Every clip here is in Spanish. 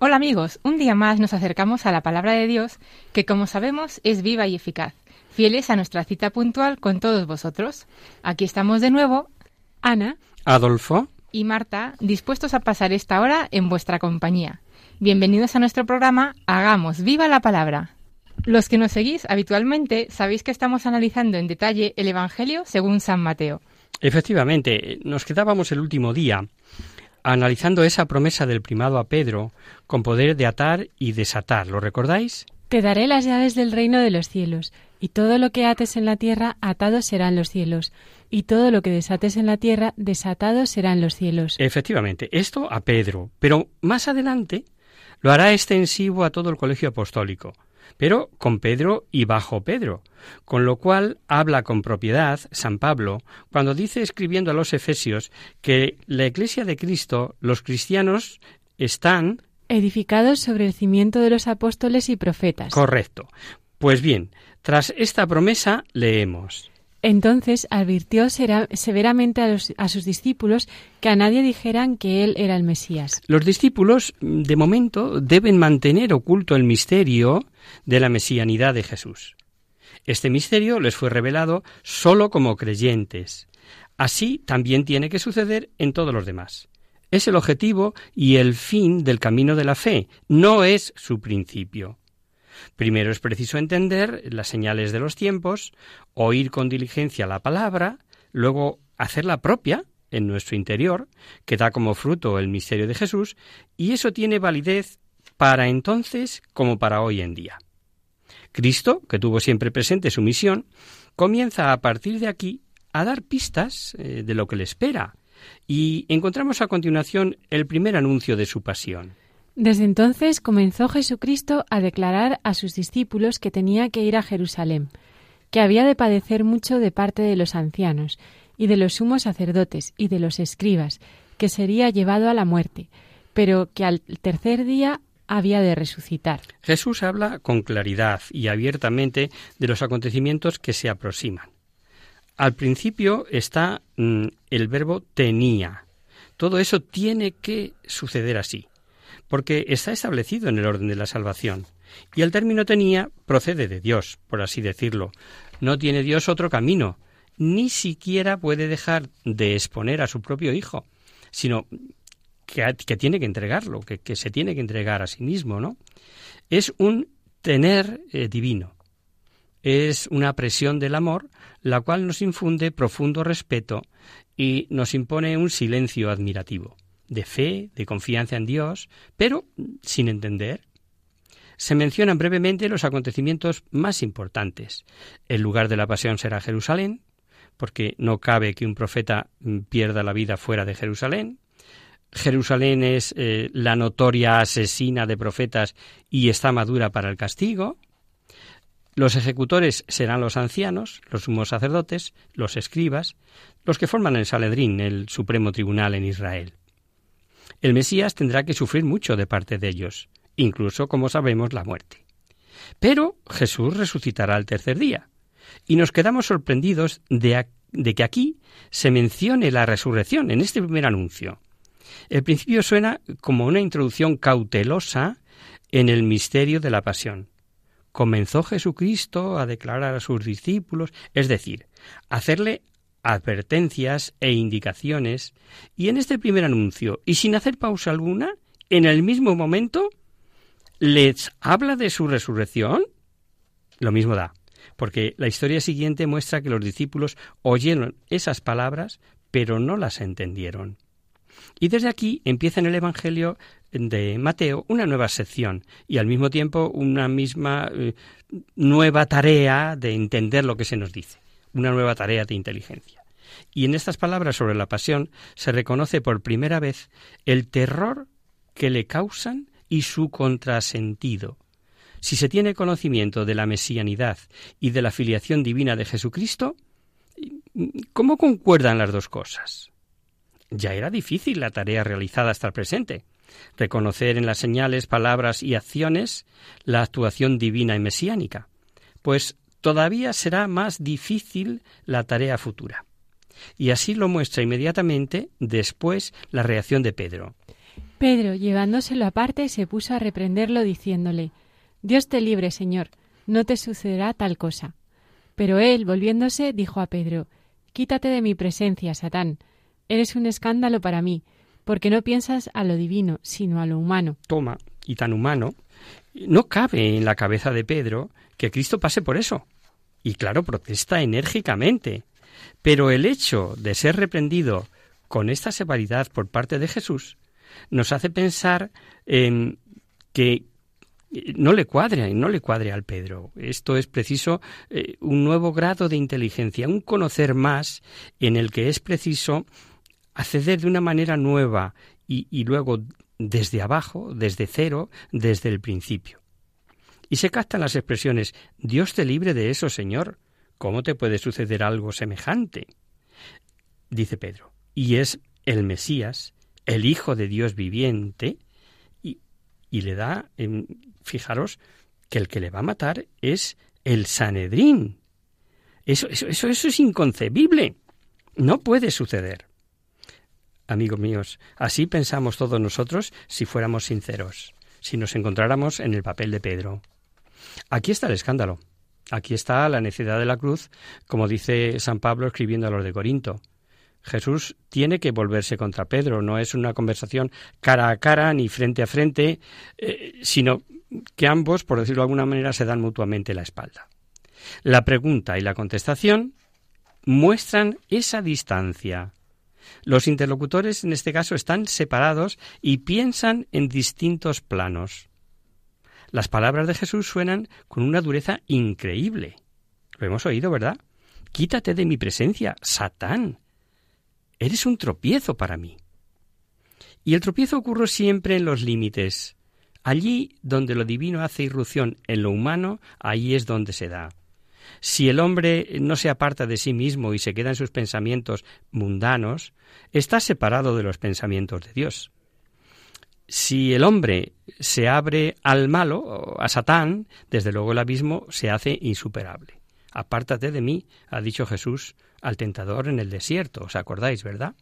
Hola amigos, un día más nos acercamos a la palabra de Dios, que como sabemos es viva y eficaz, fieles a nuestra cita puntual con todos vosotros. Aquí estamos de nuevo, Ana Adolfo, y Marta, dispuestos a pasar esta hora en vuestra compañía. Bienvenidos a nuestro programa Hagamos viva la palabra. Los que nos seguís habitualmente sabéis que estamos analizando en detalle el Evangelio según San Mateo. efectivamente, nos quedábamos el último día analizando esa promesa del primado a Pedro con poder de atar y desatar. ¿Lo recordáis? Te daré las llaves del reino de los cielos, y todo lo que ates en la tierra, atado serán los cielos, y todo lo que desates en la tierra, desatado serán los cielos. Efectivamente, esto a Pedro, pero más adelante lo hará extensivo a todo el colegio apostólico, pero con Pedro y bajo Pedro, con lo cual habla con propiedad San Pablo cuando dice escribiendo a los Efesios que la Iglesia de Cristo, los cristianos, están Edificados sobre el cimiento de los apóstoles y profetas. correcto. Pues bien, tras esta promesa leemos. Entonces advirtió severamente a, a sus discípulos que a nadie dijeran que él era el Mesías. Los discípulos, de momento, deben mantener oculto el misterio de la mesianidad de Jesús. Este misterio les fue revelado sólo como creyentes. Así también tiene que suceder en todos los demás. Es el objetivo y el fin del camino de la fe, no es su principio. Primero es preciso entender las señales de los tiempos, oír con diligencia la palabra, luego hacerla propia en nuestro interior, que da como fruto el misterio de Jesús, y eso tiene validez para entonces como para hoy en día. Cristo, que tuvo siempre presente su misión, comienza a partir de aquí a dar pistas eh, de lo que le espera, y encontramos a continuación el primer anuncio de su pasión. Desde entonces comenzó Jesucristo a declarar a sus discípulos que tenía que ir a Jerusalén, que había de padecer mucho de parte de los ancianos, y de los sumos sacerdotes, y de los escribas, que sería llevado a la muerte, pero que al tercer día había de resucitar. Jesús habla con claridad y abiertamente de los acontecimientos que se aproximan. Al principio está mm, el verbo tenía. Todo eso tiene que suceder así, porque está establecido en el orden de la salvación. Y el término tenía procede de Dios, por así decirlo. No tiene Dios otro camino, ni siquiera puede dejar de exponer a su propio Hijo, sino que, que tiene que entregarlo, que, que se tiene que entregar a sí mismo, ¿no? Es un tener eh, divino. Es una presión del amor, la cual nos infunde profundo respeto y nos impone un silencio admirativo, de fe, de confianza en Dios, pero sin entender. Se mencionan brevemente los acontecimientos más importantes. El lugar de la pasión será Jerusalén, porque no cabe que un profeta mm, pierda la vida fuera de Jerusalén. Jerusalén es eh, la notoria asesina de profetas y está madura para el castigo. Los ejecutores serán los ancianos, los sumos sacerdotes, los escribas, los que forman el Saledrín, el supremo tribunal en Israel. El Mesías tendrá que sufrir mucho de parte de ellos, incluso, como sabemos, la muerte. Pero Jesús resucitará al tercer día, y nos quedamos sorprendidos de, que aquí se mencione la resurrección en este primer anuncio. El principio suena como una introducción cautelosa en el misterio de la pasión. Comenzó Jesucristo a declarar a sus discípulos, es decir, hacerle advertencias e indicaciones, y en este primer anuncio, y sin hacer pausa alguna, en el mismo momento les habla de su resurrección, lo mismo da, porque la historia siguiente muestra que los discípulos oyeron esas palabras, pero no las entendieron. Y desde aquí empieza en el Evangelio de Mateo una nueva sección y al mismo tiempo una misma eh, nueva tarea de entender lo que se nos dice, una nueva tarea de inteligencia. Y en estas palabras sobre la pasión se reconoce por primera vez el terror que le causan y su contrasentido. Si se tiene conocimiento de la mesianidad y de la filiación divina de Jesucristo, ¿cómo concuerdan las dos cosas? Ya era difícil la tarea realizada hasta el presente, reconocer en las señales, palabras y acciones la actuación divina y mesiánica, pues todavía será más difícil la tarea futura. Y así lo muestra inmediatamente después la reacción de Pedro. Pedro, llevándoselo aparte, se puso a reprenderlo diciéndole Dios te libre, Señor, no te sucederá tal cosa. Pero él, volviéndose, dijo a Pedro Quítate de mi presencia, Satán. Eres un escándalo para mí, porque no piensas a lo divino, sino a lo humano. Toma, y tan humano, no cabe en la cabeza de Pedro que Cristo pase por eso. Y claro, protesta enérgicamente. Pero el hecho de ser reprendido con esta severidad por parte de Jesús nos hace pensar en que no le cuadre, no le cuadre al Pedro. Esto es preciso eh, un nuevo grado de inteligencia, un conocer más en el que es preciso acceder de una manera nueva y luego desde abajo, desde cero, desde el principio. Y se captan las expresiones Dios te libre de eso, Señor. ¿Cómo te puede suceder algo semejante? Dice Pedro. Y es el Mesías, el Hijo de Dios viviente, y, y le da, fijaros, que el que le va a matar es el Sanedrín. Eso, eso, eso, eso es inconcebible. No puede suceder. Amigos míos, así pensamos todos nosotros si fuéramos sinceros, si nos encontráramos en el papel de Pedro. Aquí está el escándalo. Aquí está la necesidad de la cruz, como dice San Pablo escribiendo a los de Corinto. Jesús tiene que volverse contra Pedro. No es una conversación cara a cara ni frente a frente, eh, sino que ambos, por decirlo de alguna manera, se dan mutuamente la espalda. La pregunta y la contestación muestran esa distancia. Los interlocutores en este caso están separados y piensan en distintos planos. Las palabras de Jesús suenan con una dureza increíble. Lo hemos oído, ¿verdad? Quítate de mi presencia, Satán. Eres un tropiezo para mí. Y el tropiezo ocurre siempre en los límites. Allí donde lo divino hace irrupción en lo humano, ahí es donde se da. Si el hombre no se aparta de sí mismo y se queda en sus pensamientos mundanos, está separado de los pensamientos de Dios. Si el hombre se abre al malo, a Satán, desde luego el abismo se hace insuperable. Apártate de mí, ha dicho Jesús al tentador en el desierto, ¿os acordáis, verdad?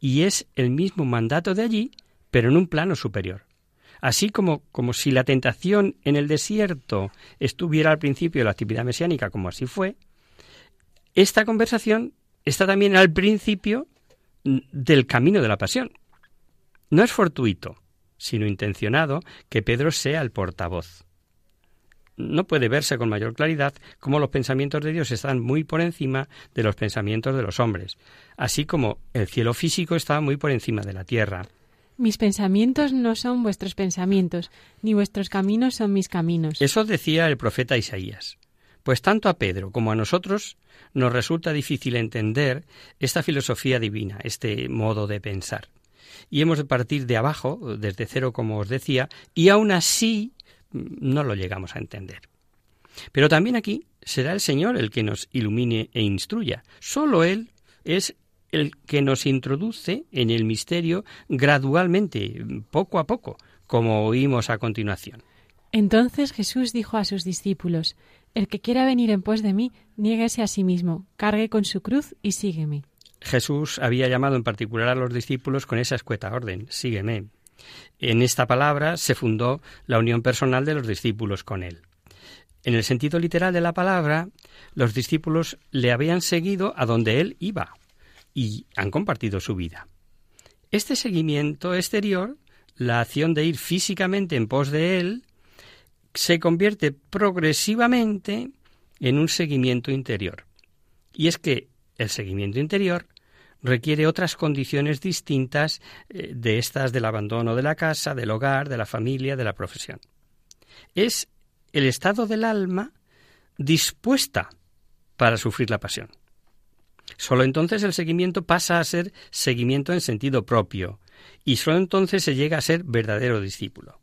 Y es el mismo mandato de allí, pero en un plano superior. Así como, como si la tentación en el desierto estuviera al principio de la actividad mesiánica, como así fue, esta conversación está también al principio del camino de la pasión. No es fortuito, sino intencionado que Pedro sea el portavoz no puede verse con mayor claridad cómo los pensamientos de Dios están muy por encima de los pensamientos de los hombres, así como el cielo físico está muy por encima de la tierra. Mis pensamientos no son vuestros pensamientos, ni vuestros caminos son mis caminos. Eso decía el profeta Isaías. Pues tanto a Pedro como a nosotros nos resulta difícil entender esta filosofía divina, este modo de pensar. Y hemos de partir de abajo, desde cero, como os decía, y aún así no lo llegamos a entender. Pero también aquí será el Señor el que nos ilumine e instruya. Solo Él es el que nos introduce en el misterio gradualmente, poco a poco, como oímos a continuación. Entonces Jesús dijo a sus discípulos, El que quiera venir en pos de mí, niéguese a sí mismo, cargue con su cruz y sígueme. Jesús había llamado en particular a los discípulos con esa escueta orden, sígueme. En esta palabra se fundó la unión personal de los discípulos con él. En el sentido literal de la palabra, los discípulos le habían seguido a donde él iba y han compartido su vida. Este seguimiento exterior la acción de ir físicamente en pos de Él se convierte progresivamente en un seguimiento interior. Y es que el seguimiento interior requiere otras condiciones distintas eh, de estas del abandono de la casa, del hogar, de la familia, de la profesión. Es el estado del alma dispuesta para sufrir la pasión. Solo entonces el seguimiento pasa a ser seguimiento en sentido propio, y solo entonces se llega a ser verdadero discípulo.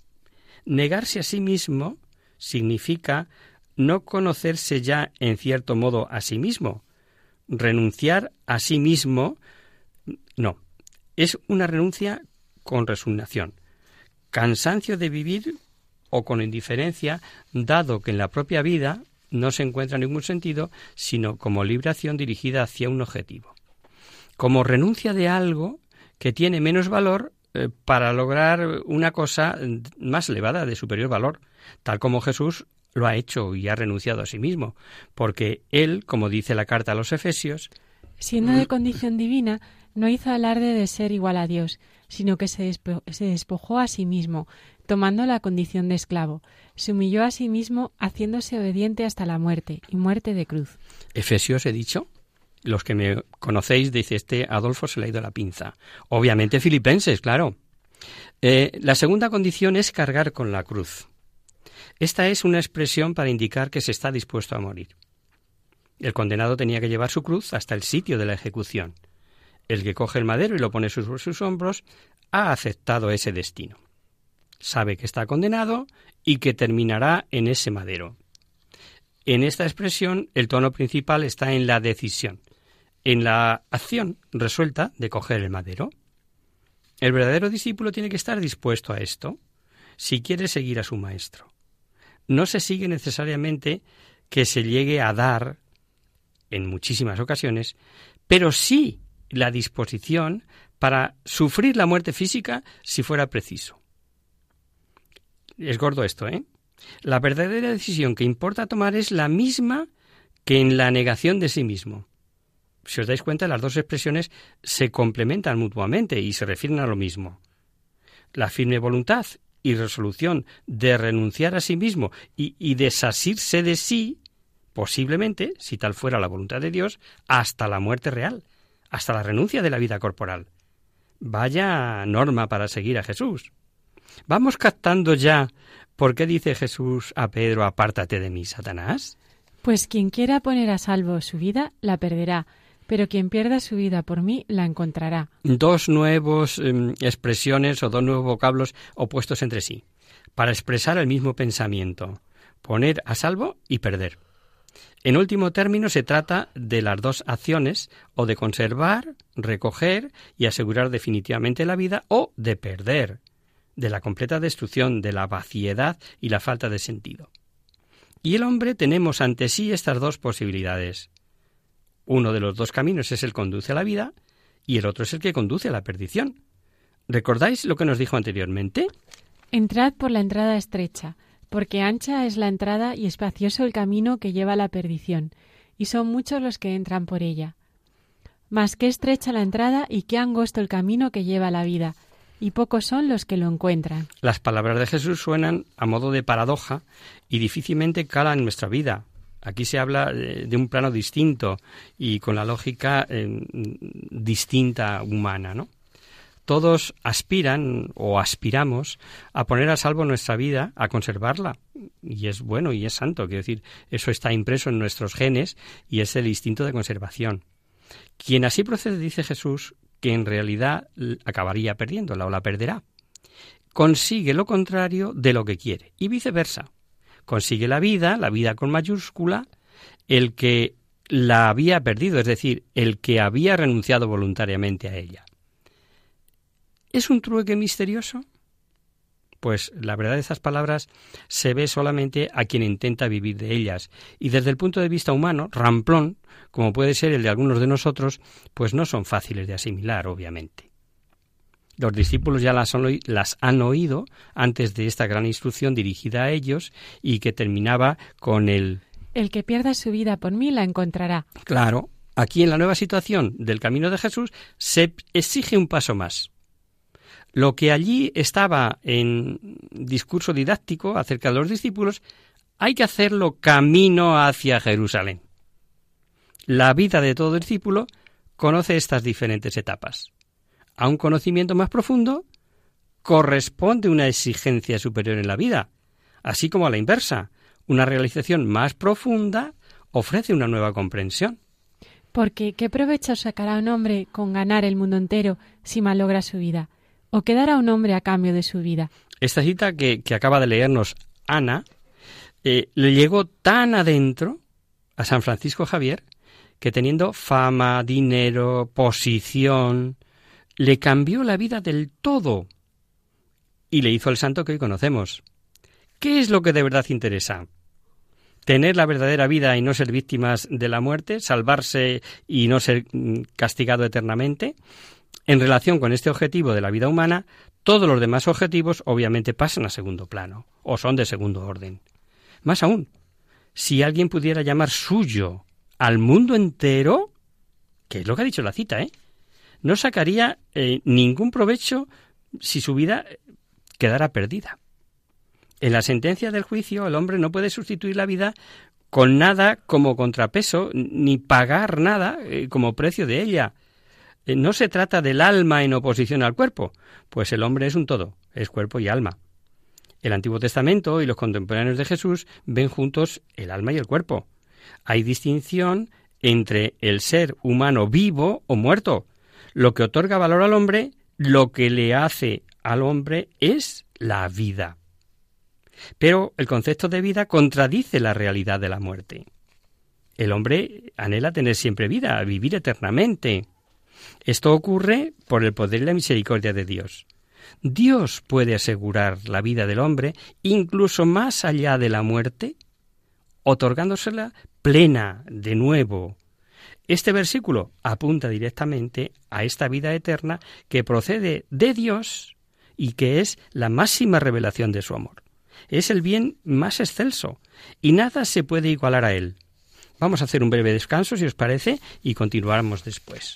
Negarse a sí mismo significa no conocerse ya en cierto modo a sí mismo. Renunciar a sí mismo, no, es una renuncia con resignación, cansancio de vivir o con indiferencia, dado que en la propia vida no se encuentra ningún sentido, sino como liberación dirigida hacia un objetivo. Como renuncia de algo que tiene menos valor eh, para lograr una cosa más elevada, de superior valor, tal como Jesús lo ha hecho y ha renunciado a sí mismo, porque él, como dice la carta a los Efesios, siendo de condición divina, no hizo alarde de ser igual a Dios, sino que se, se despojó a sí mismo, tomando la condición de esclavo. Se humilló a sí mismo, haciéndose obediente hasta la muerte, y muerte de cruz. Efesios he dicho. Los que me conocéis, dice este Adolfo se le ha ido la pinza. Obviamente filipenses, claro. Eh, la segunda condición es cargar con la cruz. Esta es una expresión para indicar que se está dispuesto a morir. El condenado tenía que llevar su cruz hasta el sitio de la ejecución. El que coge el madero y lo pone sobre sus hombros ha aceptado ese destino sabe que está condenado y que terminará en ese madero. En esta expresión el tono principal está en la decisión, en la acción resuelta de coger el madero. El verdadero discípulo tiene que estar dispuesto a esto si quiere seguir a su maestro. No se sigue necesariamente que se llegue a dar en muchísimas ocasiones, pero sí la disposición para sufrir la muerte física si fuera preciso es gordo esto, ¿eh? La verdadera decisión que importa tomar es la misma que en la negación de sí mismo. Si os dais cuenta, las dos expresiones se complementan mutuamente y se refieren a lo mismo. La firme voluntad y resolución de renunciar a sí mismo y, y desasirse de sí, posiblemente, si tal fuera la voluntad de Dios, hasta la muerte real, hasta la renuncia de la vida corporal. Vaya norma para seguir a Jesús. ¿Vamos captando ya por qué dice Jesús a Pedro, apártate de mí, Satanás? Pues quien quiera poner a salvo su vida, la perderá, pero quien pierda su vida por mí, la encontrará. Dos nuevos em, expresiones o dos nuevos vocablos opuestos entre sí, para expresar el mismo pensamiento, poner a salvo y perder. En último término, se trata de las dos acciones, o de conservar, recoger y asegurar definitivamente la vida, o de perder, de la completa destrucción, de la vaciedad y la falta de sentido. Y el hombre tenemos ante sí estas dos posibilidades. Uno de los dos caminos es el que conduce a la vida y el otro es el que conduce a la perdición. ¿Recordáis lo que nos dijo anteriormente? Entrad por la entrada estrecha, porque ancha es la entrada y espacioso el camino que lleva a la perdición, y son muchos los que entran por ella. Mas qué estrecha la entrada y qué angosto el camino que lleva a la vida, y pocos son los que lo encuentran. Las palabras de Jesús suenan a modo de paradoja y difícilmente calan en nuestra vida. Aquí se habla de un plano distinto y con la lógica eh, distinta humana, ¿no? Todos aspiran o aspiramos a poner a salvo nuestra vida, a conservarla. Y es bueno y es santo, quiero decir, eso está impreso en nuestros genes y es el instinto de conservación. Quien así procede, dice Jesús, que en realidad acabaría perdiéndola o la perderá. Consigue lo contrario de lo que quiere y viceversa. Consigue la vida, la vida con mayúscula, el que la había perdido, es decir, el que había renunciado voluntariamente a ella. ¿Es un trueque misterioso? Pues la verdad de estas palabras se ve solamente a quien intenta vivir de ellas, y desde el punto de vista humano, ramplón, como puede ser el de algunos de nosotros, pues no son fáciles de asimilar, obviamente. Los discípulos ya las, las han oído antes de esta gran instrucción dirigida a ellos y que terminaba con el El que pierda su vida por mí la encontrará. Claro, aquí en la nueva situación del camino de Jesús se exige un paso más. Lo que allí estaba en discurso didáctico acerca de los discípulos, hay que hacerlo camino hacia Jerusalén. La vida de todo discípulo conoce estas diferentes etapas. A un conocimiento más profundo corresponde una exigencia superior en la vida, así como a la inversa. Una realización más profunda ofrece una nueva comprensión. Porque, ¿qué provecho sacará un hombre con ganar el mundo entero si malogra su vida? ¿O qué dará un hombre a cambio de su vida? Esta cita que, acaba de leernos Ana eh, le llegó tan adentro a San Francisco Javier que teniendo fama, dinero, posición, le cambió la vida del todo y le hizo el santo que hoy conocemos. ¿Qué es lo que de verdad interesa? tener la verdadera vida y no ser víctimas de la muerte, salvarse y no ser mm, castigado eternamente. En relación con este objetivo de la vida humana, todos los demás objetivos obviamente pasan a segundo plano o son de segundo orden. Más aún, si alguien pudiera llamar suyo al mundo entero, que es lo que ha dicho la cita, ¿eh? No sacaría eh, ningún provecho si su vida quedara perdida. En la sentencia del juicio el hombre no puede sustituir la vida con nada como contrapeso, ni pagar nada eh, como precio de ella. Eh, no se trata del alma en oposición al cuerpo, pues el hombre es un todo, es cuerpo y alma. El Antiguo Testamento y los contemporáneos de Jesús ven juntos el alma y el cuerpo. Hay distinción entre el ser humano vivo o muerto. Lo que otorga valor al hombre, lo que le hace al hombre es la vida. Pero el concepto de vida contradice la realidad de la muerte. El hombre anhela tener siempre vida, vivir eternamente. Esto ocurre por el poder y la misericordia de Dios. Dios puede asegurar la vida del hombre incluso más allá de la muerte, otorgándosela plena de nuevo. Este versículo apunta directamente a esta vida eterna que procede de Dios y que es la máxima revelación de su amor es el bien más excelso y nada se puede igualar a él. Vamos a hacer un breve descanso, si os parece, y continuamos después.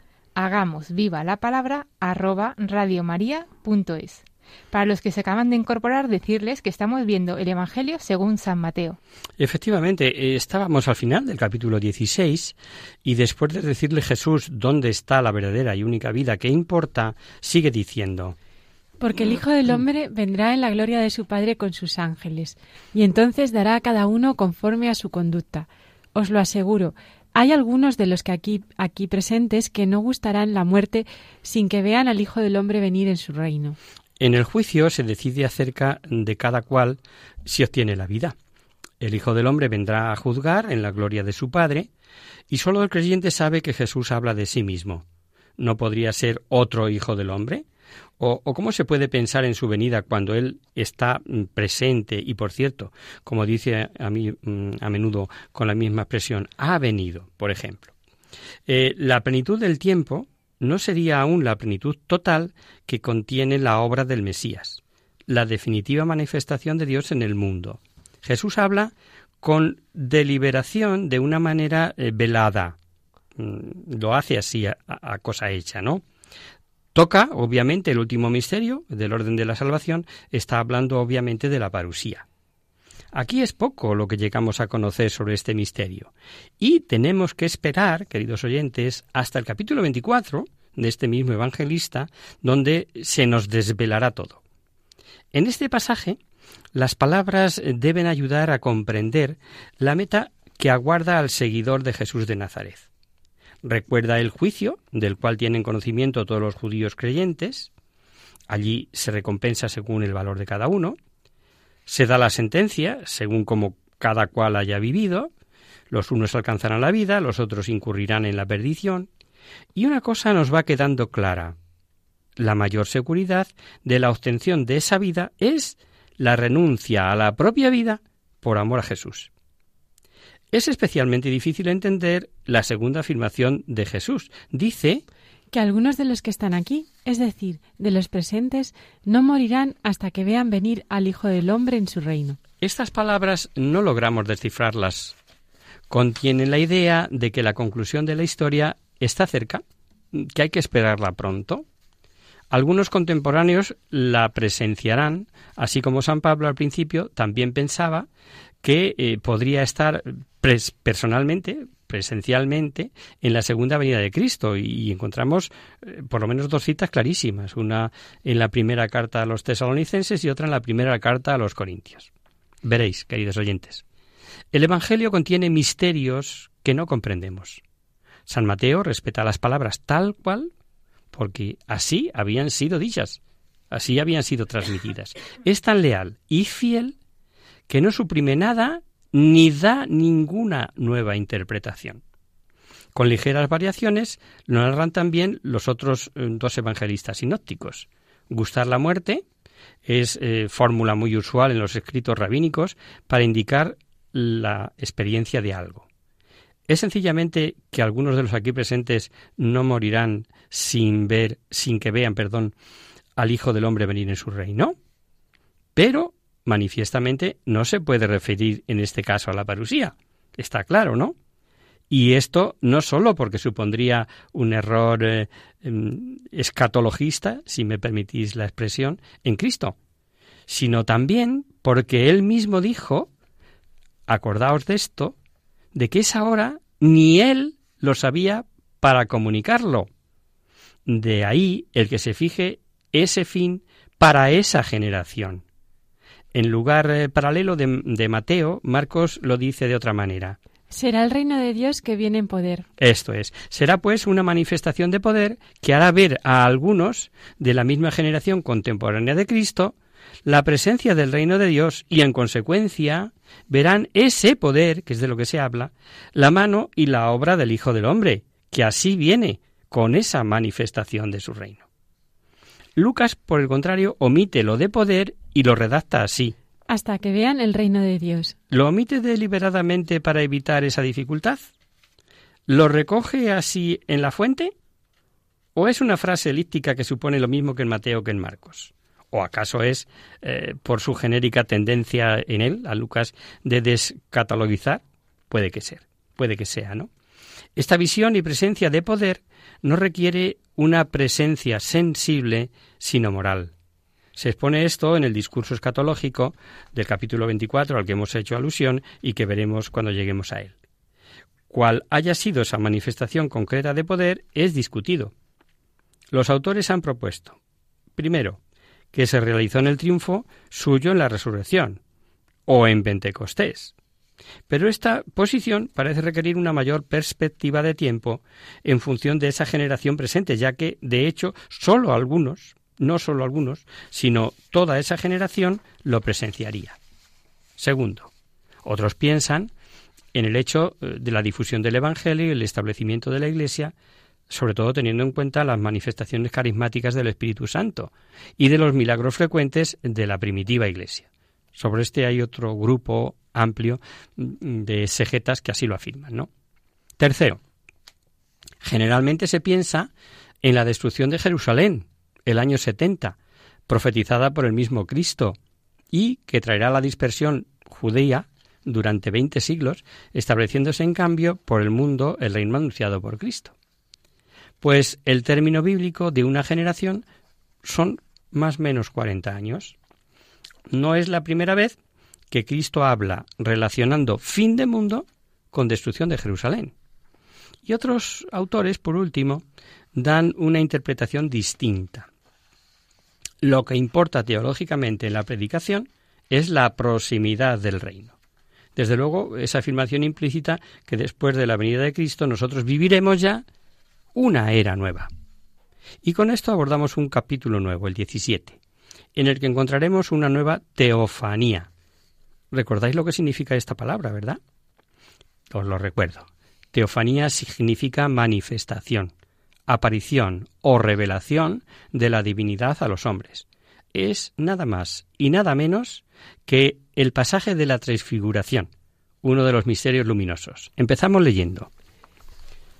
hagamos viva la palabra arroba radiomaria.es. Para los que se acaban de incorporar, decirles que estamos viendo el Evangelio según San Mateo. Efectivamente, eh, estábamos al final del capítulo 16 y después de decirle Jesús dónde está la verdadera y única vida que importa, sigue diciendo. Porque el Hijo del Hombre vendrá en la gloria de su Padre con sus ángeles, y entonces dará a cada uno conforme a su conducta. Os lo aseguro, hay algunos de los que aquí, aquí presentes que no gustarán la muerte sin que vean al Hijo del Hombre venir en su reino. En el juicio se decide acerca de cada cual si obtiene la vida. El Hijo del Hombre vendrá a juzgar en la gloria de su Padre, y sólo el creyente sabe que Jesús habla de sí mismo. ¿No podría ser otro Hijo del Hombre? O, cómo se puede pensar en su venida cuando Él está mm, presente y, por cierto, como dice a mí mm, a menudo con la misma expresión, ha venido, por ejemplo. Eh, la plenitud del tiempo no sería aún la plenitud total que contiene la obra del Mesías, la definitiva manifestación de Dios en el mundo. Jesús habla con deliberación de una manera eh, velada. Mm, lo hace así a cosa hecha, ¿no? Toca, obviamente, el último misterio del orden de la salvación, está hablando, obviamente, de la parusía. Aquí es poco lo que llegamos a conocer sobre este misterio. Y tenemos que esperar, queridos oyentes, hasta el capítulo 24 de este mismo evangelista, donde se nos desvelará todo. En este pasaje, las palabras deben ayudar a comprender la meta que aguarda al seguidor de Jesús de Nazaret. Recuerda el juicio, del cual tienen conocimiento todos los judíos creyentes. Allí se recompensa según el valor de cada uno. Se da la sentencia según como cada cual haya vivido. Los unos alcanzarán la vida, los otros incurrirán en la perdición. Y una cosa nos va quedando clara. La mayor seguridad de la obtención de esa vida es la renuncia a la propia vida por amor a Jesús. Es especialmente difícil entender la segunda afirmación de Jesús. Dice que algunos de los que están aquí, es decir, de los presentes, no morirán hasta que vean venir al Hijo del Hombre en su reino. Estas palabras no logramos descifrarlas. Contienen la idea de que la conclusión de la historia está cerca, que hay que esperarla pronto. Algunos contemporáneos la presenciarán, así como San Pablo al principio también pensaba que eh, podría estar personalmente, presencialmente, en la segunda venida de Cristo. Y, encontramos eh, por lo menos dos citas clarísimas, una en la primera carta a los tesalonicenses y otra en la primera carta a los corintios. Veréis, queridos oyentes. El Evangelio contiene misterios que no comprendemos. San Mateo respeta las palabras tal cual porque así habían sido dichas, así habían sido transmitidas. Es tan leal y fiel que no suprime nada ni da ninguna nueva interpretación. Con ligeras variaciones lo narran también los otros eh, dos evangelistas sinópticos. Gustar la muerte es eh, fórmula muy usual en los escritos rabínicos para indicar la experiencia de algo. Es sencillamente que algunos de los aquí presentes no morirán sin ver, sin que vean, perdón, al Hijo del Hombre venir en su reino. Pero manifiestamente no se puede referir en este caso a la parusía. Está claro, ¿no? Y esto no solo porque supondría un error eh, em, escatologista, si me permitís la expresión, en Cristo, sino también porque él mismo dijo, acordaos de esto, de que esa hora ni él lo sabía para comunicarlo. De ahí el que se fije ese fin para esa generación. En lugar eh, paralelo de, Mateo, Marcos lo dice de otra manera. Será el reino de Dios que viene en poder. Esto es. Será pues una manifestación de poder que hará ver a algunos de la misma generación contemporánea de Cristo la presencia del reino de Dios y en consecuencia verán ese poder, que es de lo que se habla, la mano y la obra del Hijo del Hombre, que así viene, con esa manifestación de su reino. Lucas, por el contrario, omite lo de poder y lo redacta así. Hasta que vean el reino de Dios. ¿Lo omite deliberadamente para evitar esa dificultad? ¿Lo recoge así en la fuente? ¿O es una frase elíptica que supone lo mismo que en Mateo que en Marcos? ¿O acaso es, eh, por su genérica tendencia en él, a Lucas, de descatalogizar? Puede que ser, puede que sea, ¿no? Esta visión y presencia de poder no requiere una presencia sensible, sino moral. Se expone esto en el discurso escatológico del capítulo 24 al que hemos hecho alusión y que veremos cuando lleguemos a él. Cuál haya sido esa manifestación concreta de poder es discutido. Los autores han propuesto, primero, que se realizó en el triunfo suyo en la resurrección o en Pentecostés. Pero esta posición parece requerir una mayor perspectiva de tiempo en función de esa generación presente, ya que, de hecho, sólo algunos, no sólo algunos, sino toda esa generación lo presenciaría. Segundo, otros piensan en el hecho eh, de la difusión del Evangelio y el establecimiento de la Iglesia, sobre todo teniendo en cuenta las manifestaciones carismáticas del Espíritu Santo y de los milagros frecuentes de la primitiva Iglesia. Sobre este hay otro grupo amplio mm, de sejetas que así lo afirman, ¿no? Tercero, generalmente se piensa en la destrucción de Jerusalén, el año 70, profetizada por el mismo Cristo, y que traerá la dispersión judía durante veinte siglos, estableciéndose en cambio por el mundo el reino anunciado por Cristo. Pues el término bíblico de una generación son más o menos cuarenta años. No es la primera vez que Cristo habla relacionando fin de mundo con destrucción de Jerusalén. Y otros autores, por último, dan una interpretación distinta. Lo que importa teológicamente en la predicación es la proximidad del reino. Desde luego, esa afirmación implícita que después de la venida de Cristo nosotros viviremos ya una era nueva. Y con esto abordamos un capítulo nuevo, el 17, en el que encontraremos una nueva teofanía, Recordáis lo que significa esta palabra, ¿verdad? Os lo recuerdo. Teofanía significa manifestación, aparición o revelación de la divinidad a los hombres. Es nada más y nada menos que el pasaje de la transfiguración, uno de los misterios luminosos. Empezamos leyendo.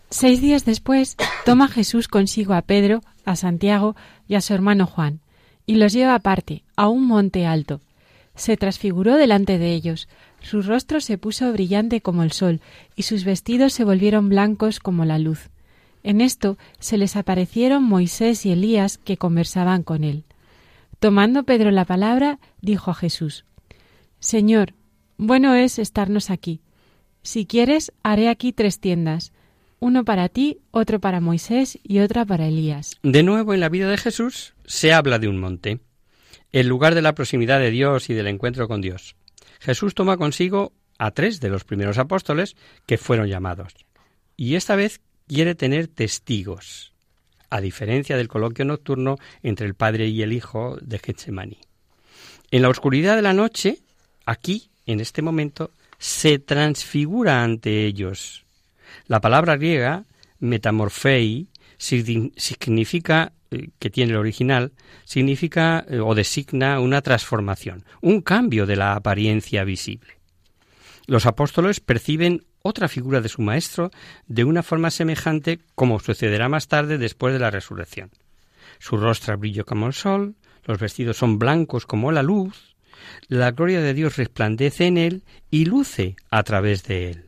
Seis días después, toma Jesús consigo a Pedro, a Santiago y a su hermano Juan, y los lleva aparte, a un monte alto, se transfiguró delante de ellos. Su rostro se puso brillante como el sol, y sus vestidos se volvieron blancos como la luz. En esto se les aparecieron Moisés y Elías que conversaban con él. Tomando Pedro la palabra, dijo a Jesús Señor, bueno es estarnos aquí. Si quieres, haré aquí tres tiendas, uno para ti, otro para Moisés y otra para Elías. De nuevo en la vida de Jesús se habla de un monte el lugar de la proximidad de Dios y del encuentro con Dios. Jesús toma consigo a tres de los primeros apóstoles que fueron llamados. Y esta vez quiere tener testigos, a diferencia del coloquio nocturno entre el Padre y el Hijo de Getsemaní. En la oscuridad de la noche, aquí, en este momento, se transfigura ante ellos. La palabra griega, metamorfei, significa eh, que tiene el original significa eh, o designa una transformación, un cambio de la apariencia visible. Los apóstoles perciben otra figura de su Maestro de una forma semejante como sucederá más tarde después de la resurrección. Su rostro brilla como el sol, los vestidos son blancos como la luz, la gloria de Dios resplandece en él y luce a través de él.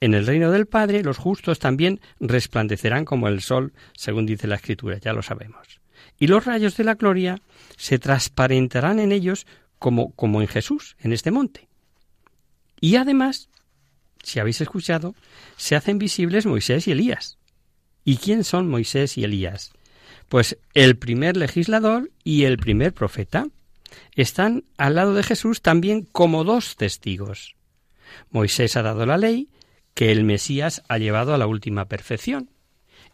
En el reino del Padre los justos también resplandecerán como el sol, según dice la Escritura, ya lo sabemos. Y los rayos de la gloria se transparentarán en ellos como, como en Jesús, en este monte. Y además, si habéis escuchado, se hacen visibles Moisés y Elías. ¿Y quién son Moisés y Elías? Pues el primer legislador y el primer profeta están al lado de Jesús también como dos testigos. Moisés ha dado la ley que el Mesías ha llevado a la última perfección.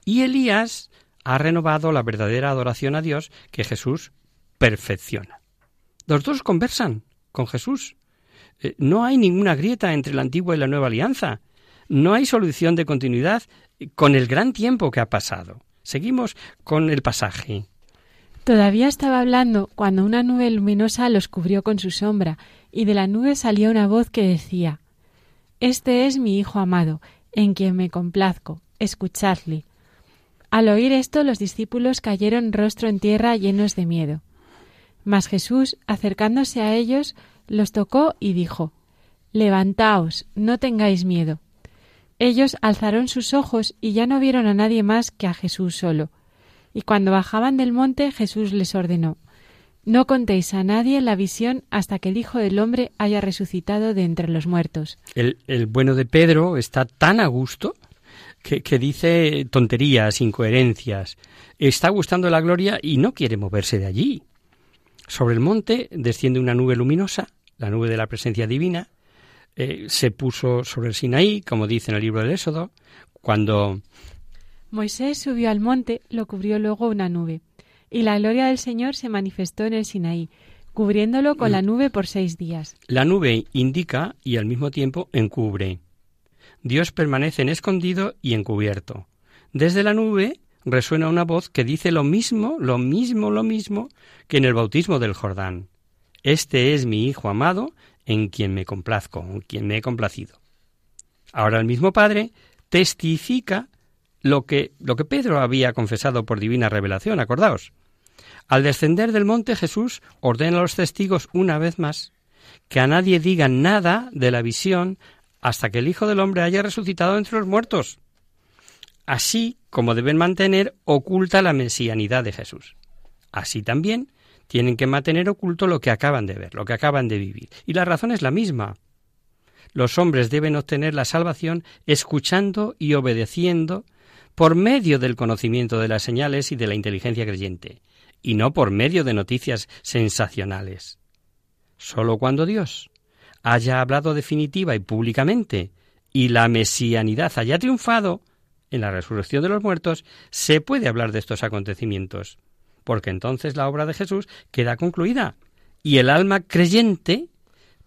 Y Elías ha renovado la verdadera adoración a Dios que Jesús perfecciona. Los dos conversan con Jesús. Eh, no hay ninguna grieta entre la antigua y la nueva alianza. No hay solución de continuidad con el gran tiempo que ha pasado. Seguimos con el pasaje. Todavía estaba hablando cuando una nube luminosa los cubrió con su sombra, y de la nube salió una voz que decía Este es mi Hijo amado, en quien me complazco, escuchadle. Al oír esto los discípulos cayeron rostro en tierra llenos de miedo. Mas Jesús, acercándose a ellos, los tocó y dijo Levantaos, no tengáis miedo. Ellos alzaron sus ojos y ya no vieron a nadie más que a Jesús solo. Y cuando bajaban del monte Jesús les ordenó No contéis a nadie la visión hasta que el Hijo del Hombre haya resucitado de entre los muertos. El, bueno de Pedro está tan a gusto que, que, dice tonterías, incoherencias. Está gustando la gloria y no quiere moverse de allí. Sobre el monte desciende una nube luminosa, la nube de la presencia divina. Eh, se puso sobre el Sinaí, como dice en el libro del Éxodo, cuando Moisés subió al monte, lo cubrió luego una nube, y la gloria del Señor se manifestó en el Sinaí, cubriéndolo con la nube por seis días. La nube indica y al mismo tiempo encubre. Dios permanece en escondido y encubierto. Desde la nube resuena una voz que dice lo mismo, lo mismo, lo mismo que en el bautismo del Jordán. Este es mi Hijo amado, en quien me complazco, en quien me he complacido. Ahora el mismo Padre testifica lo que, lo que Pedro había confesado por divina revelación, acordaos. Al descender del monte Jesús ordena a los testigos una vez más que a nadie digan nada de la visión hasta que el Hijo del Hombre haya resucitado entre los muertos. Así como deben mantener oculta la mesianidad de Jesús. Así también tienen que mantener oculto lo que acaban de ver, lo que acaban de vivir. Y la razón es la misma. Los hombres deben obtener la salvación escuchando y obedeciendo por medio del conocimiento de las señales y de la inteligencia creyente, y no por medio de noticias sensacionales. Sólo cuando Dios haya hablado definitiva y públicamente y la mesianidad haya triunfado en la resurrección de los muertos, se puede hablar de estos acontecimientos, porque entonces la obra de Jesús queda concluida y el alma creyente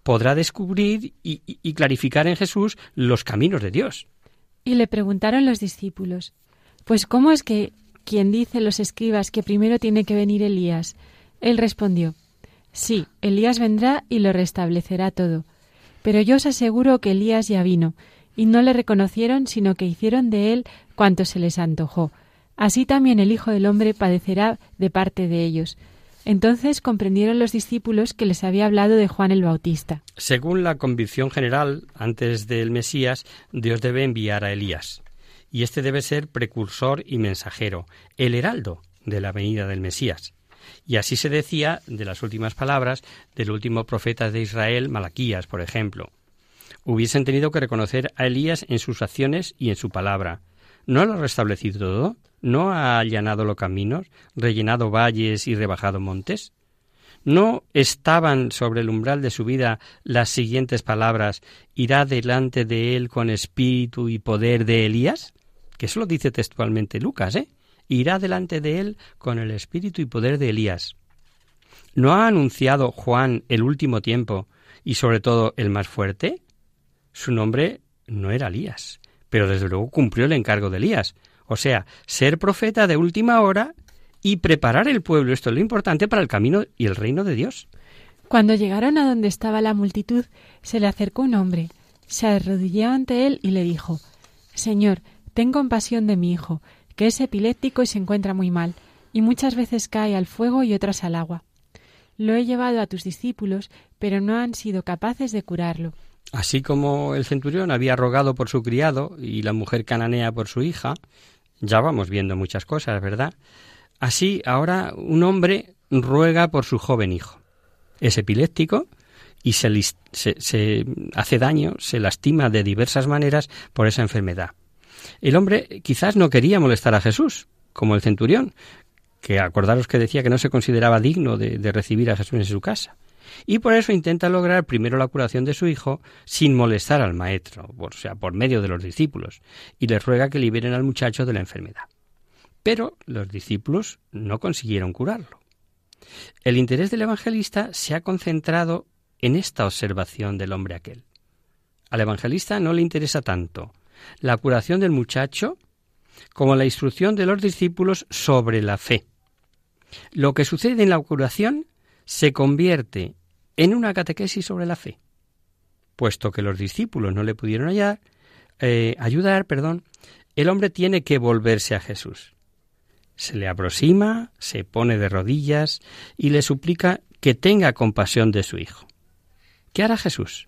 podrá descubrir y, clarificar en Jesús los caminos de Dios. Y le preguntaron los discípulos, pues ¿cómo es que quien dice los escribas que primero tiene que venir Elías? Él respondió, sí, Elías vendrá y lo restablecerá todo. Pero yo os aseguro que Elías ya vino, y no le reconocieron, sino que hicieron de él cuanto se les antojó. Así también el Hijo del Hombre padecerá de parte de ellos. Entonces comprendieron los discípulos que les había hablado de Juan el Bautista. Según la convicción general, antes del Mesías, Dios debe enviar a Elías. Y este debe ser precursor y mensajero, el heraldo de la venida del Mesías. Y así se decía de las últimas palabras del último profeta de Israel, Malaquías, por ejemplo. Hubiesen tenido que reconocer a Elías en sus acciones y en su palabra. ¿No lo ha restablecido todo? ¿No ha allanado los caminos, rellenado valles y rebajado montes? ¿No estaban sobre el umbral de su vida las siguientes palabras irá delante de él con espíritu y poder de Elías? Que eso lo dice textualmente Lucas, ¿eh? Irá delante de él con el espíritu y poder de Elías. ¿No ha anunciado Juan el último tiempo y sobre todo el más fuerte? Su nombre no era Elías, pero desde luego cumplió el encargo de Elías, o sea, ser profeta de última hora y preparar el pueblo. Esto es lo importante para el camino y el reino de Dios. Cuando llegaron a donde estaba la multitud, se le acercó un hombre, se arrodilló ante él y le dijo Señor, ten compasión de mi hijo, que es epiléptico y se encuentra muy mal, y muchas veces cae al fuego y otras al agua. Lo he llevado a tus discípulos, pero no han sido capaces de curarlo. Así como el centurión había rogado por su criado y la mujer cananea por su hija, ya vamos viendo muchas cosas, ¿verdad? Así ahora un hombre ruega por su joven hijo. Es epiléptico y se, se, hace daño, se lastima de diversas maneras por esa enfermedad. El hombre quizás no quería molestar a Jesús, como el centurión, que acordaros que decía que no se consideraba digno de recibir a Jesús en su casa. Y por eso intenta lograr primero la curación de su hijo sin molestar al maestro, o sea, por medio de los discípulos, y les ruega que liberen al muchacho de la enfermedad. Pero los discípulos no consiguieron curarlo. El interés del evangelista se ha concentrado en esta observación del hombre aquel. Al evangelista no le interesa tanto la curación del muchacho como la instrucción de los discípulos sobre la fe. Lo que sucede en la curación se convierte en una catequesis sobre la fe. Puesto que los discípulos no le pudieron hallar, eh, ayudar, perdón, el hombre tiene que volverse a Jesús. Se le aproxima, se pone de rodillas y le suplica que tenga compasión de su hijo. ¿Qué hará Jesús?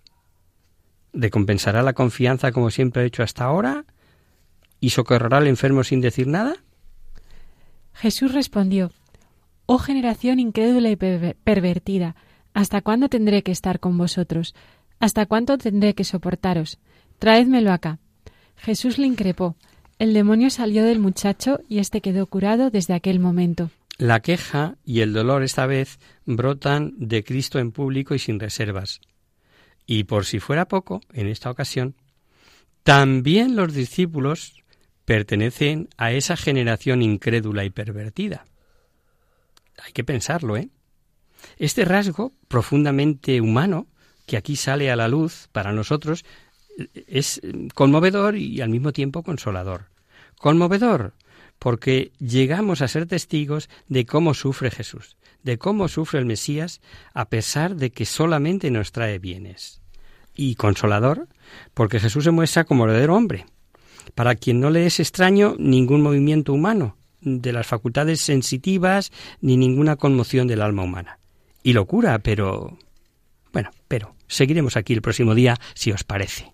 ¿Decompensará la confianza como siempre ha hecho hasta ahora? ¿Y socorrerá al enfermo sin decir nada? Jesús respondió, Oh generación incrédula y pervertida, ¿hasta cuándo tendré que estar con vosotros? ¿Hasta cuánto tendré que soportaros? Traédmelo acá. Jesús le increpó. El demonio salió del muchacho y éste quedó curado desde aquel momento. La queja y el dolor esta vez brotan de Cristo en público y sin reservas. Y por si fuera poco, en esta ocasión, también los discípulos pertenecen a esa generación incrédula y pervertida. Hay que pensarlo, ¿eh? Este rasgo profundamente humano que aquí sale a la luz para nosotros es conmovedor y al mismo tiempo consolador. Conmovedor porque llegamos a ser testigos de cómo sufre Jesús, de cómo sufre el Mesías a pesar de que solamente nos trae bienes. Y consolador porque Jesús se muestra como verdadero hombre, para quien no le es extraño ningún movimiento humano, de las facultades sensitivas, ni ninguna conmoción del alma humana. Y locura, pero... Bueno, pero seguiremos aquí el próximo día, si os parece.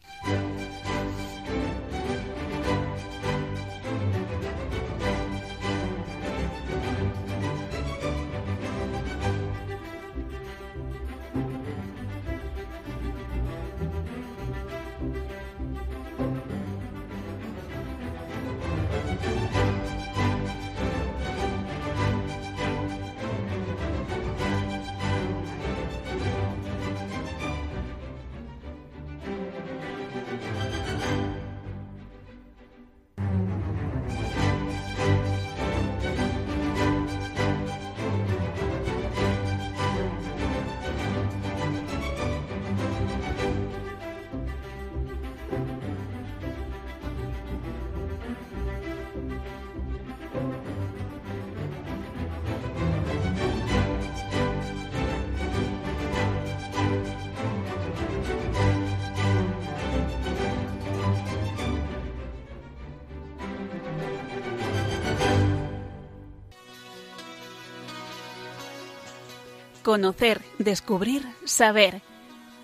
Conocer, descubrir, saber.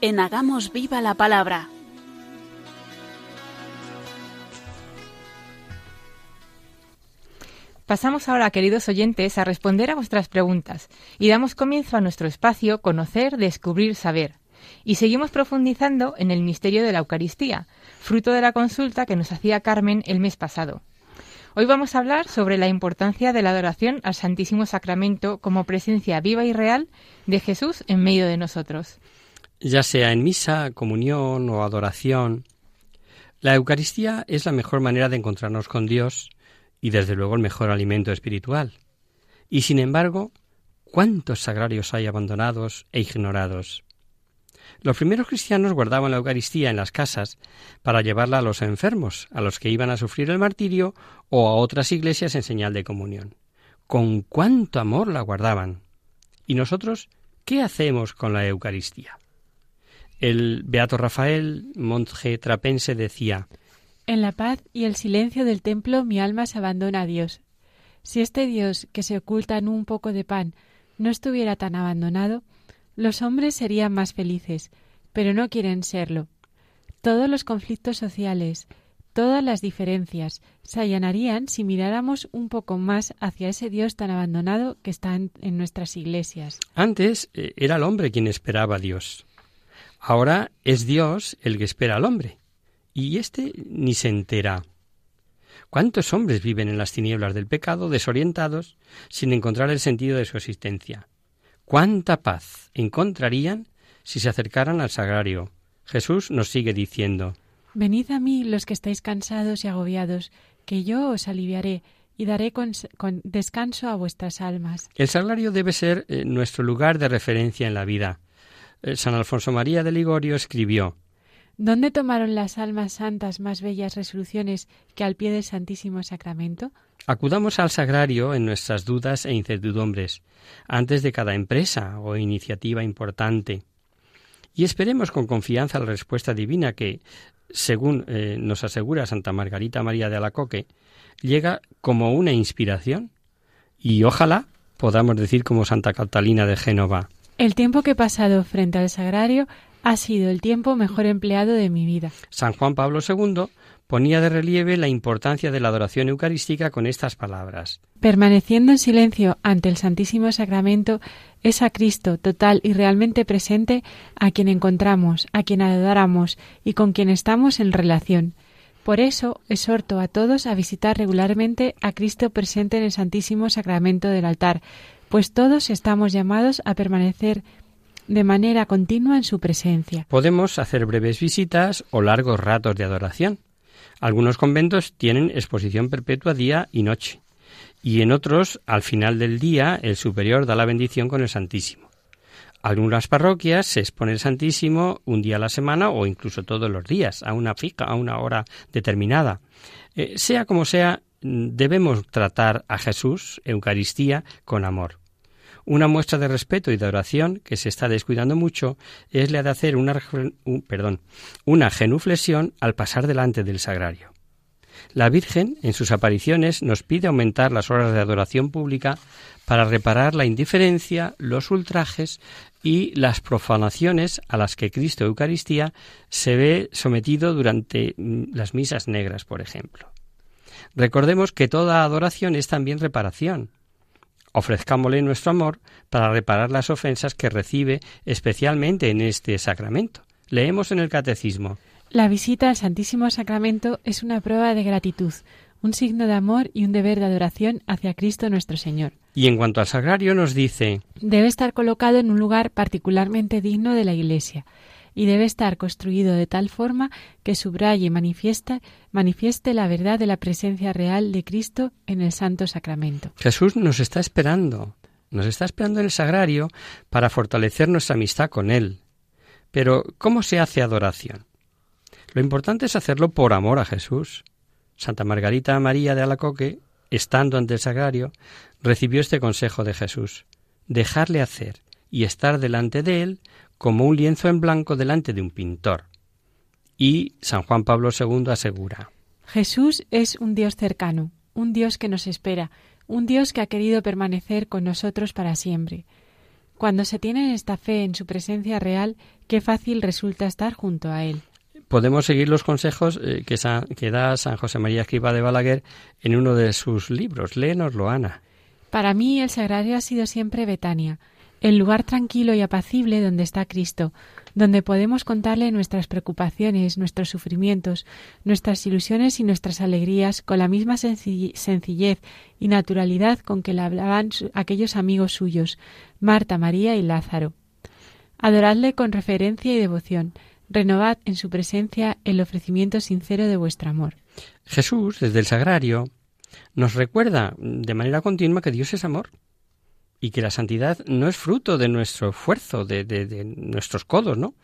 En Hagamos Viva la Palabra. Pasamos ahora, queridos oyentes, a responder a vuestras preguntas y damos comienzo a nuestro espacio Conocer, Descubrir, Saber. Y seguimos profundizando en el misterio de la Eucaristía, fruto de la consulta que nos hacía Carmen el mes pasado. Hoy vamos a hablar sobre la importancia de la adoración al Santísimo Sacramento como presencia viva y real de Jesús en medio de nosotros. Ya sea en misa, comunión o adoración, la Eucaristía es la mejor manera de encontrarnos con Dios y desde luego el mejor alimento espiritual. Y sin embargo, ¿cuántos sagrarios hay abandonados e ignorados? Los primeros cristianos guardaban la Eucaristía en las casas para llevarla a los enfermos, a los que iban a sufrir el martirio o a otras iglesias en señal de comunión. Con cuánto amor la guardaban. ¿Y nosotros qué hacemos con la Eucaristía? El beato Rafael, monje trapense, decía En la paz y el silencio del templo mi alma se abandona a Dios. Si este Dios que se oculta en un poco de pan no estuviera tan abandonado, los hombres serían más felices, pero no quieren serlo. Todos los conflictos sociales, todas las diferencias se allanarían si miráramos un poco más hacia ese Dios tan abandonado que está en, nuestras iglesias. Antes eh, era el hombre quien esperaba a Dios. Ahora es Dios el que espera al hombre. Y éste ni se entera. ¿Cuántos hombres viven en las tinieblas del pecado, desorientados, sin encontrar el sentido de su existencia? Cuánta paz encontrarían si se acercaran al sagrario. Jesús nos sigue diciendo Venid a mí los que estáis cansados y agobiados, que yo os aliviaré y daré con, descanso a vuestras almas. El sagrario debe ser eh, nuestro lugar de referencia en la vida. Eh, San Alfonso María de Ligorio escribió ¿Dónde tomaron las almas santas más bellas resoluciones que al pie del Santísimo Sacramento? Acudamos al sagrario en nuestras dudas e incertidumbres, antes de cada empresa o iniciativa importante. Y esperemos con confianza la respuesta divina que, según eh, nos asegura Santa Margarita María de Alacoque, llega como una inspiración. Y ojalá podamos decir como Santa Catalina de Génova. El tiempo que he pasado frente al sagrario ha sido el tiempo mejor empleado de mi vida. San Juan Pablo II ponía de relieve la importancia de la adoración eucarística con estas palabras. Permaneciendo en silencio ante el Santísimo Sacramento, es a Cristo total y realmente presente a quien encontramos, a quien adoramos y con quien estamos en relación. Por eso exhorto a todos a visitar regularmente a Cristo presente en el Santísimo Sacramento del altar, pues todos estamos llamados a permanecer de manera continua en su presencia. Podemos hacer breves visitas o largos ratos de adoración. Algunos conventos tienen exposición perpetua día y noche, y en otros, al final del día, el superior da la bendición con el Santísimo. Algunas parroquias se expone el Santísimo un día a la semana o incluso todos los días, a una fija, a una hora determinada. Eh, sea como sea, debemos tratar a Jesús, Eucaristía, con amor. Una muestra de respeto y de oración que se está descuidando mucho es la de hacer una, perdón, una genuflexión al pasar delante del sagrario. La Virgen, en sus apariciones, nos pide aumentar las horas de adoración pública para reparar la indiferencia, los ultrajes y las profanaciones a las que Cristo Eucaristía se ve sometido durante mm, las misas negras, por ejemplo. Recordemos que toda adoración es también reparación, ofrezcámosle nuestro amor para reparar las ofensas que recibe especialmente en este sacramento. Leemos en el Catecismo. La visita al Santísimo Sacramento es una prueba de gratitud, un signo de amor y un deber de adoración hacia Cristo nuestro Señor. Y en cuanto al sagrario nos dice debe estar colocado en un lugar particularmente digno de la Iglesia y debe estar construido de tal forma que subraye y manifieste, manifieste la verdad de la presencia real de Cristo en el Santo Sacramento. Jesús nos está esperando, nos está esperando en el sagrario para fortalecer nuestra amistad con Él. Pero, ¿cómo se hace adoración? Lo importante es hacerlo por amor a Jesús. Santa Margarita María de Alacoque, estando ante el sagrario, recibió este consejo de Jesús, dejarle hacer y estar delante de Él como un lienzo en blanco delante de un pintor. Y San Juan Pablo II asegura Jesús es un Dios cercano, un Dios que nos espera, un Dios que ha querido permanecer con nosotros para siempre. Cuando se tiene esta fe en su presencia real, qué fácil resulta estar junto a Él. Podemos seguir los consejos eh, que, que, da San José María Escriba de Balaguer en uno de sus libros. Léenoslo, Ana. Para mí el sagrario ha sido siempre Betania, el lugar tranquilo y apacible donde está Cristo, donde podemos contarle nuestras preocupaciones, nuestros sufrimientos, nuestras ilusiones y nuestras alegrías con la misma sencillez y naturalidad con que le hablaban aquellos amigos suyos, Marta, María y Lázaro. Adoradle con referencia y devoción. Renovad en su presencia el ofrecimiento sincero de vuestro amor. Jesús, desde el sagrario, nos recuerda de manera continua que Dios es amor y que la santidad no es fruto de nuestro esfuerzo, de, de, nuestros codos, ¿no?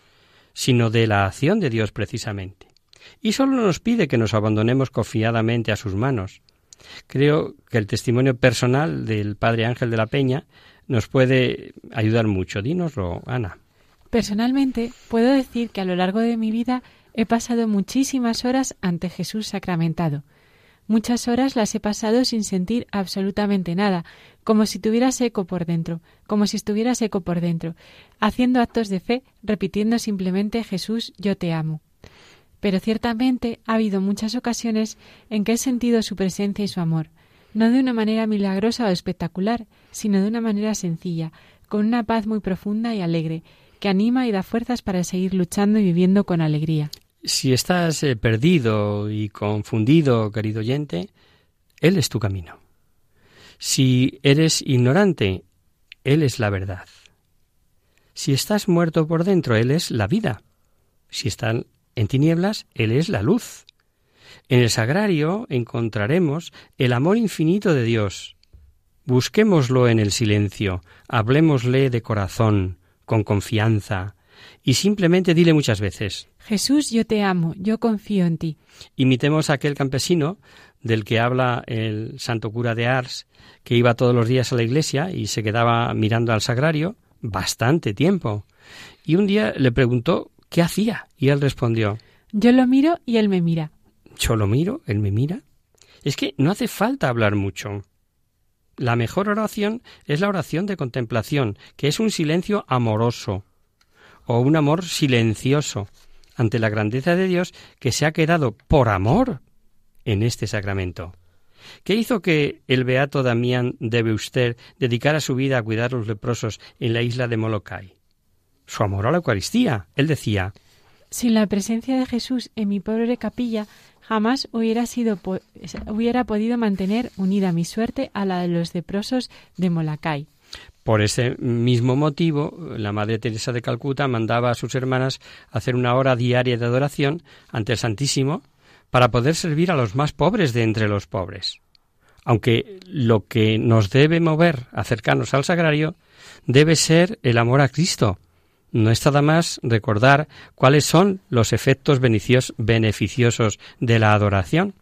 sino de la acción de Dios precisamente. Y solo nos pide que nos abandonemos confiadamente a sus manos. Creo que el testimonio personal del Padre Ángel de la Peña nos puede ayudar mucho. Dínoslo, Ana. Personalmente, puedo decir que a lo largo de mi vida he pasado muchísimas horas ante Jesús sacramentado. Muchas horas las he pasado sin sentir absolutamente nada, como si tuviera seco por dentro, como si estuviera seco por dentro, haciendo actos de fe, repitiendo simplemente Jesús, yo te amo. Pero ciertamente ha habido muchas ocasiones en que he sentido su presencia y su amor, no de una manera milagrosa o espectacular, sino de una manera sencilla, con una paz muy profunda y alegre, que anima y da fuerzas para seguir luchando y viviendo con alegría. Si estás eh, perdido y confundido, querido oyente, Él es tu camino. Si eres ignorante, Él es la verdad. Si estás muerto por dentro, Él es la vida. Si están en tinieblas, Él es la luz. En el sagrario encontraremos el amor infinito de Dios. Busquémoslo en el silencio, hablemosle de corazón, con confianza, y simplemente dile muchas veces. Jesús, yo te amo, yo confío en ti. Imitemos a aquel campesino del que habla el santo cura de Ars, que iba todos los días a la iglesia y se quedaba mirando al sagrario bastante tiempo. Y un día le preguntó qué hacía y él respondió Yo lo miro y él me mira. ¿Yo lo miro? ¿Él me mira? Es que no hace falta hablar mucho. La mejor oración es la oración de contemplación, que es un silencio amoroso o un amor silencioso ante la grandeza de Dios que se ha quedado por amor en este sacramento. ¿Qué hizo que el beato Damián de Beuster dedicara su vida a cuidar a los leprosos en la isla de Molokai? Su amor a la Eucaristía. Él decía Sin la presencia de Jesús en mi pobre capilla, jamás hubiera, sido hubiera podido mantener unida mi suerte a la de los leprosos de Molokai. Por ese mismo motivo, la Madre Teresa de Calcuta mandaba a sus hermanas hacer una hora diaria de adoración ante el Santísimo para poder servir a los más pobres de entre los pobres. Aunque lo que nos debe mover acercarnos al sagrario debe ser el amor a Cristo. No está nada más recordar cuáles son los efectos beneficiosos de la adoración.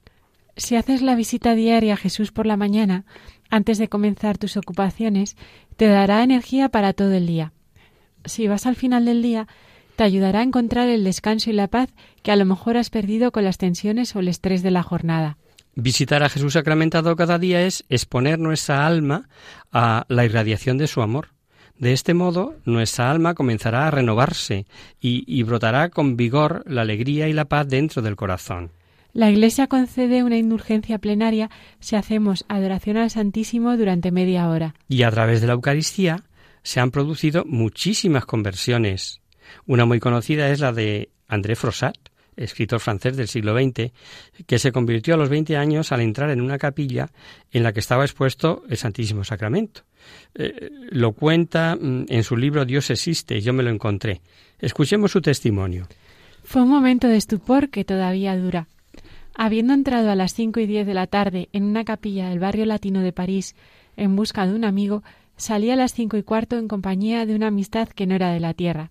Si haces la visita diaria a Jesús por la mañana, antes de comenzar tus ocupaciones, te dará energía para todo el día. Si vas al final del día, te ayudará a encontrar el descanso y la paz que a lo mejor has perdido con las tensiones o el estrés de la jornada. Visitar a Jesús sacramentado cada día es exponer nuestra alma a la irradiación de su amor. De este modo, nuestra alma comenzará a renovarse y, y, brotará con vigor la alegría y la paz dentro del corazón. La Iglesia concede una indulgencia plenaria si hacemos adoración al Santísimo durante media hora. Y a través de la Eucaristía se han producido muchísimas conversiones. Una muy conocida es la de André Frossat, escritor francés del siglo XX, que se convirtió a los 20 años al entrar en una capilla en la que estaba expuesto el Santísimo Sacramento. Eh, lo cuenta mm, en su libro Dios existe, yo me lo encontré. Escuchemos su testimonio. Fue un momento de estupor que todavía dura. Habiendo entrado a las cinco y diez de la tarde en una capilla del barrio latino de París en busca de un amigo, salí a las cinco y cuarto en compañía de una amistad que no era de la tierra.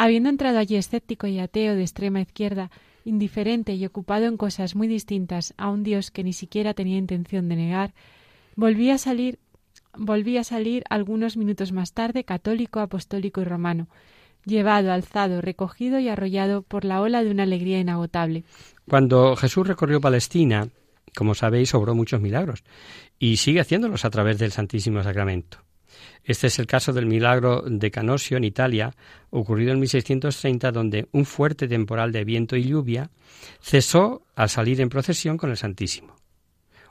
Habiendo entrado allí escéptico y ateo de extrema izquierda, indiferente y ocupado en cosas muy distintas a un Dios que ni siquiera tenía intención de negar, volví a salir a salir algunos minutos más tarde católico, apostólico y romano, llevado, alzado, recogido y arrollado por la ola de una alegría inagotable. Cuando Jesús recorrió Palestina, como sabéis, obró muchos milagros y sigue haciéndolos a través del Santísimo Sacramento. Este es el caso del milagro de Canosio en Italia, ocurrido en 1630, donde un fuerte temporal de viento y lluvia cesó al salir en procesión con el Santísimo.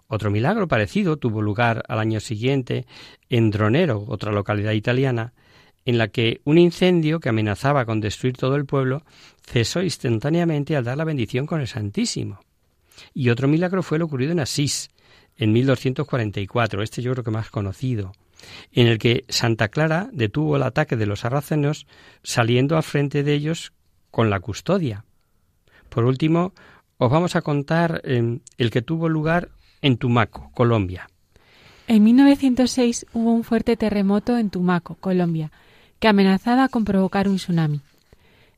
Otro milagro parecido tuvo lugar al año siguiente en Dronero, otra localidad italiana, en la que un incendio que amenazaba con destruir todo el pueblo cesó instantáneamente al dar la bendición con el Santísimo. Y otro milagro fue el ocurrido en Asís, en 1244, este yo creo que más conocido, en el que Santa Clara detuvo el ataque de los sarracenos saliendo al frente de ellos con la custodia. Por último, os vamos a contar eh, el que tuvo lugar en Tumaco, Colombia. En 1906 hubo un fuerte terremoto en Tumaco, Colombia, que amenazaba con provocar un tsunami.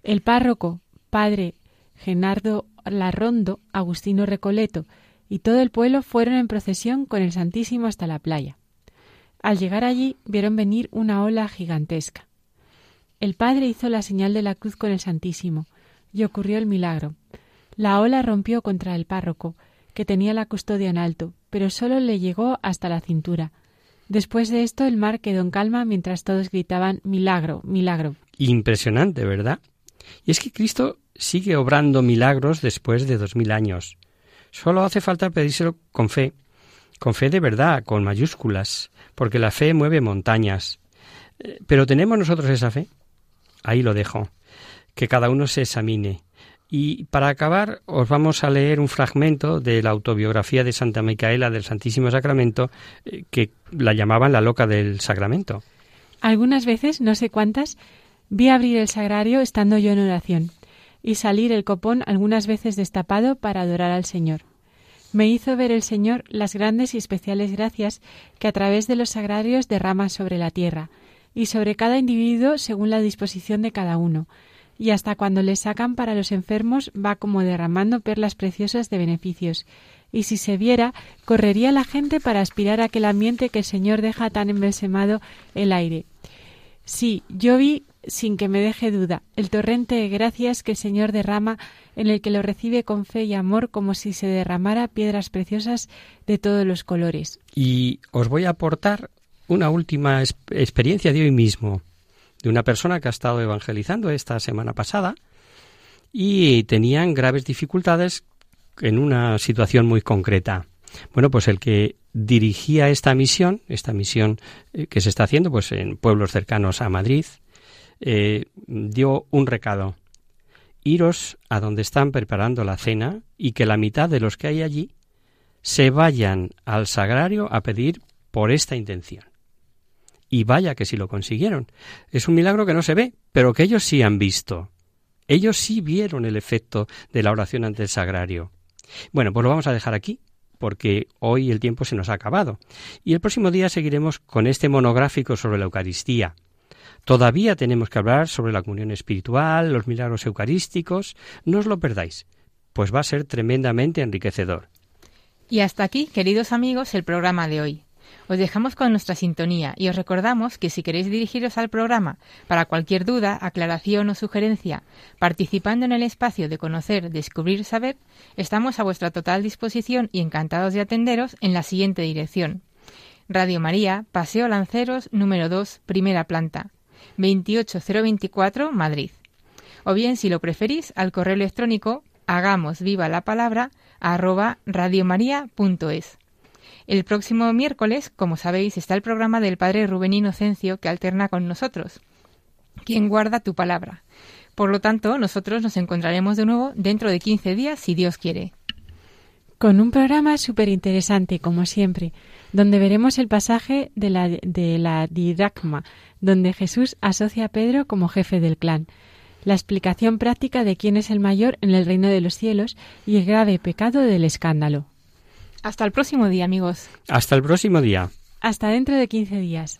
El párroco, padre Genardo Larrondo, Agustino Recoleto y todo el pueblo fueron en procesión con el Santísimo hasta la playa. Al llegar allí vieron venir una ola gigantesca. El padre hizo la señal de la cruz con el Santísimo, y ocurrió el milagro. La ola rompió contra el párroco, que tenía la custodia en alto, pero solo le llegó hasta la cintura. Después de esto el mar quedó en calma mientras todos gritaban milagro, milagro. Impresionante, ¿verdad? Y es que Cristo sigue obrando milagros después de dos mil años. Solo hace falta pedírselo con fe, con fe de verdad, con mayúsculas, porque la fe mueve montañas. Pero ¿tenemos nosotros esa fe? Ahí lo dejo. Que cada uno se examine. Y para acabar, os vamos a leer un fragmento de la autobiografía de Santa Micaela del Santísimo Sacramento, eh, que la llamaban la loca del Sacramento. Algunas veces, no sé cuántas, vi abrir el sagrario estando yo en oración, y salir el copón algunas veces destapado para adorar al Señor. Me hizo ver el Señor las grandes y especiales gracias que a través de los sagrarios derrama sobre la tierra, y sobre cada individuo según la disposición de cada uno, y hasta cuando le sacan para los enfermos va como derramando perlas preciosas de beneficios, y si se viera, correría la gente para aspirar a aquel ambiente que el Señor deja tan embalsamado el aire. Sí, yo vi, sin que me deje duda, el torrente de gracias que el Señor derrama en el que lo recibe con fe y amor como si se derramara piedras preciosas de todos los colores. Y os voy a aportar una última experiencia de hoy mismo, de una persona que ha estado evangelizando esta semana pasada y tenían graves dificultades en una situación muy concreta. Bueno, pues el que dirigía esta misión, esta misión eh, que se está haciendo pues en pueblos cercanos a Madrid, eh, dio un recado. Iros a donde están preparando la cena y que la mitad de los que hay allí se vayan al sagrario a pedir por esta intención. Y vaya que si lo consiguieron. Es un milagro que no se ve, pero que ellos sí han visto. Ellos sí vieron el efecto de la oración ante el sagrario. Bueno, pues lo vamos a dejar aquí, porque hoy el tiempo se nos ha acabado. Y el próximo día seguiremos con este monográfico sobre la Eucaristía. Todavía tenemos que hablar sobre la comunión espiritual, los milagros eucarísticos. No os lo perdáis, pues va a ser tremendamente enriquecedor. Y hasta aquí, queridos amigos, el programa de hoy. Os dejamos con nuestra sintonía y os recordamos que si queréis dirigiros al programa para cualquier duda, aclaración o sugerencia, participando en el espacio de conocer, descubrir, saber, estamos a vuestra total disposición y encantados de atenderos en la siguiente dirección. Radio María, Paseo Lanceros, número 2, primera planta, 28024, Madrid. O bien, si lo preferís, al correo electrónico hagamos viva la palabra arroba radiomaria.es. El próximo miércoles, como sabéis, está el programa del Padre Rubén Inocencio que alterna con nosotros. ¿Quién guarda tu palabra? Por lo tanto, nosotros nos encontraremos de nuevo dentro de 15 días, si Dios quiere. Con un programa súper interesante, como siempre, donde veremos el pasaje de la, de la didacma, donde Jesús asocia a Pedro como jefe del clan, la explicación práctica de quién es el mayor en el reino de los cielos y el grave pecado del escándalo. Hasta el próximo día, amigos. Hasta el próximo día. Hasta dentro de 15 días.